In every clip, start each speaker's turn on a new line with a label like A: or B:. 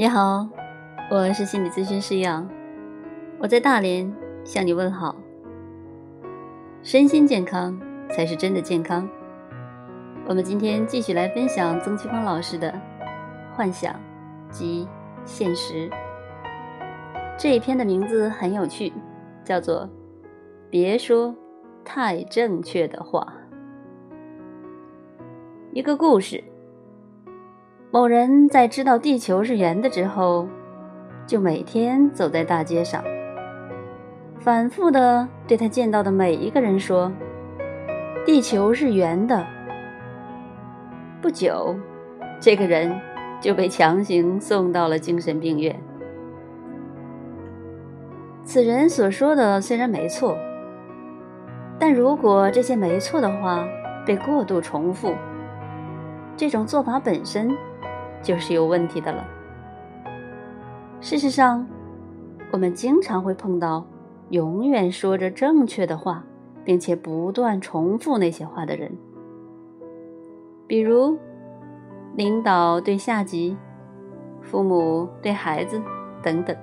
A: 你好，我是心理咨询师杨，我在大连向你问好。身心健康才是真的健康。我们今天继续来分享曾奇芳老师的《幻想及现实》这一篇的名字很有趣，叫做“别说太正确的话”。一个故事。某人在知道地球是圆的之后，就每天走在大街上，反复的对他见到的每一个人说：“地球是圆的。”不久，这个人就被强行送到了精神病院。此人所说的虽然没错，但如果这些没错的话被过度重复，这种做法本身。就是有问题的了。事实上，我们经常会碰到永远说着正确的话，并且不断重复那些话的人，比如领导对下级、父母对孩子等等。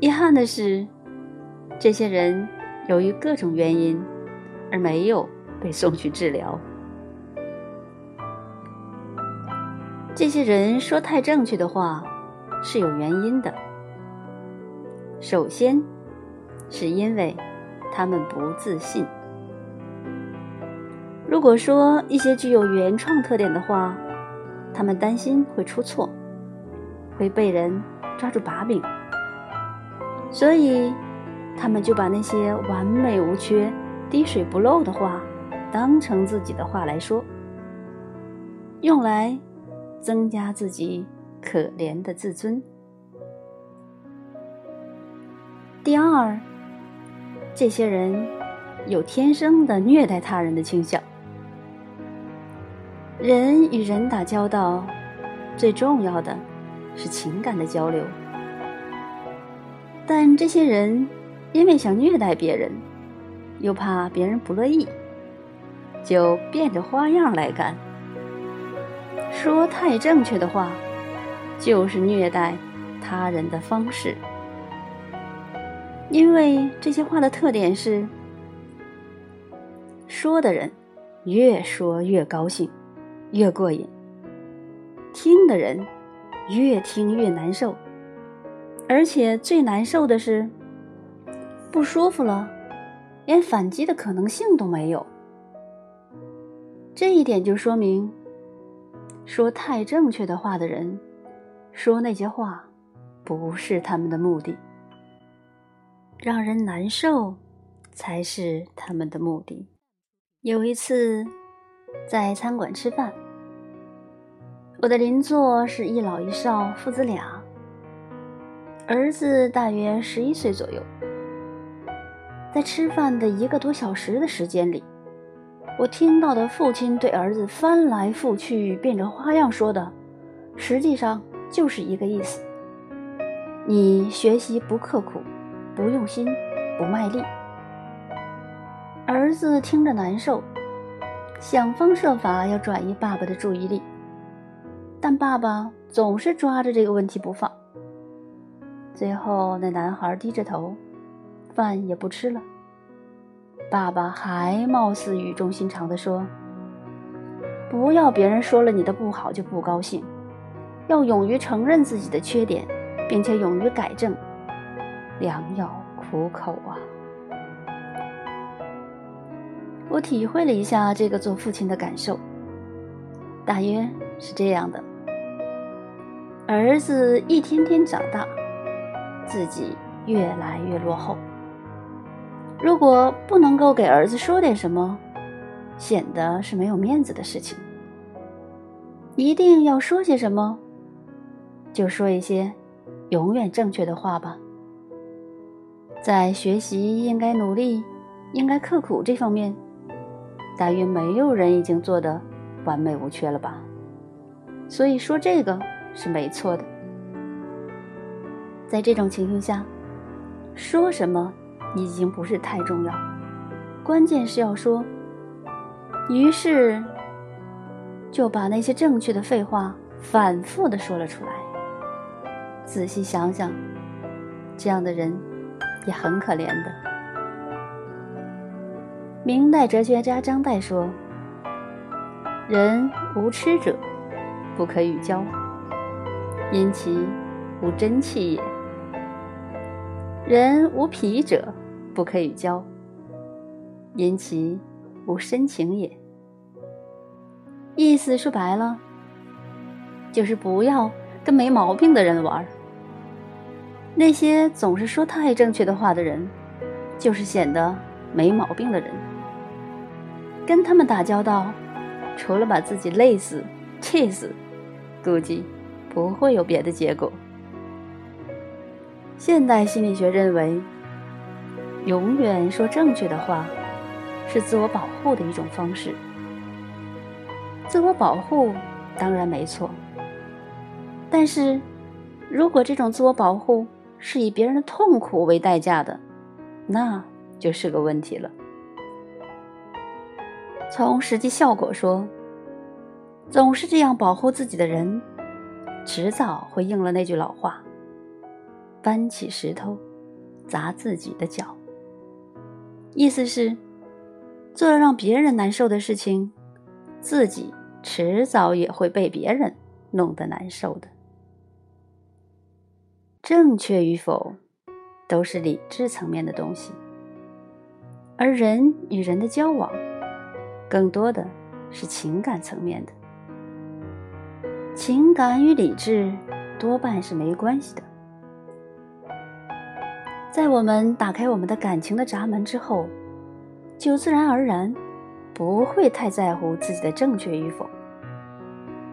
A: 遗憾的是，这些人由于各种原因而没有被送去治疗。这些人说太正确的话是有原因的。首先，是因为他们不自信。如果说一些具有原创特点的话，他们担心会出错，会被人抓住把柄，所以他们就把那些完美无缺、滴水不漏的话当成自己的话来说，用来。增加自己可怜的自尊。第二，这些人有天生的虐待他人的倾向。人与人打交道，最重要的是情感的交流。但这些人因为想虐待别人，又怕别人不乐意，就变着花样来干。说太正确的话，就是虐待他人的方式。因为这些话的特点是：说的人越说越高兴，越过瘾；听的人越听越难受，而且最难受的是，不舒服了，连反击的可能性都没有。这一点就说明。说太正确的话的人，说那些话，不是他们的目的。让人难受，才是他们的目的。有一次，在餐馆吃饭，我的邻座是一老一少父子俩，儿子大约十一岁左右。在吃饭的一个多小时的时间里。我听到的父亲对儿子翻来覆去、变着花样说的，实际上就是一个意思：你学习不刻苦，不用心，不卖力。儿子听着难受，想方设法要转移爸爸的注意力，但爸爸总是抓着这个问题不放。最后，那男孩低着头，饭也不吃了。爸爸还貌似语重心长地说：“不要别人说了你的不好就不高兴，要勇于承认自己的缺点，并且勇于改正。良药苦口啊！”我体会了一下这个做父亲的感受，大约是这样的：儿子一天天长大，自己越来越落后。如果不能够给儿子说点什么，显得是没有面子的事情。一定要说些什么，就说一些永远正确的话吧。在学习应该努力、应该刻苦这方面，大约没有人已经做得完美无缺了吧。所以说这个是没错的。在这种情形下，说什么？已经不是太重要，关键是要说。于是就把那些正确的废话反复的说了出来。仔细想想，这样的人也很可怜的。明代哲学家张岱说：“人无痴者，不可与交，因其无真气也；人无癖者，不可与交，因其无深情也。”意思说白了，就是不要跟没毛病的人玩。那些总是说太正确的话的人，就是显得没毛病的人。跟他们打交道，除了把自己累死、气死，估计不会有别的结果。现代心理学认为，永远说正确的话，是自我保护的一种方式。自我保护当然没错，但是，如果这种自我保护是以别人的痛苦为代价的，那就是个问题了。从实际效果说，总是这样保护自己的人，迟早会应了那句老话：“搬起石头砸自己的脚。”意思是，做了让别人难受的事情，自己。迟早也会被别人弄得难受的。正确与否，都是理智层面的东西，而人与人的交往，更多的是情感层面的。情感与理智多半是没关系的。在我们打开我们的感情的闸门之后，就自然而然。不会太在乎自己的正确与否，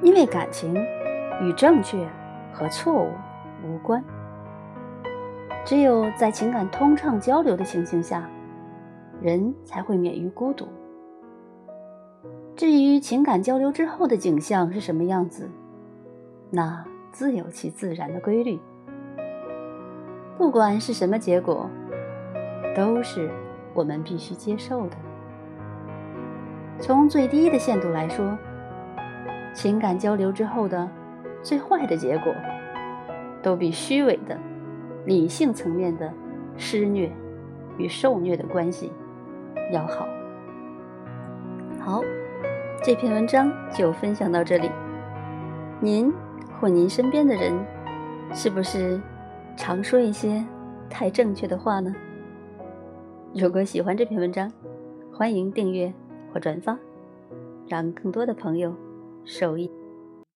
A: 因为感情与正确和错误无关。只有在情感通畅交流的情形下，人才会免于孤独。至于情感交流之后的景象是什么样子，那自有其自然的规律。不管是什么结果，都是我们必须接受的。从最低的限度来说，情感交流之后的最坏的结果，都比虚伪的理性层面的施虐与受虐的关系要好。好，这篇文章就分享到这里。您或您身边的人，是不是常说一些太正确的话呢？如果喜欢这篇文章，欢迎订阅。或转发，让更多的朋友受益。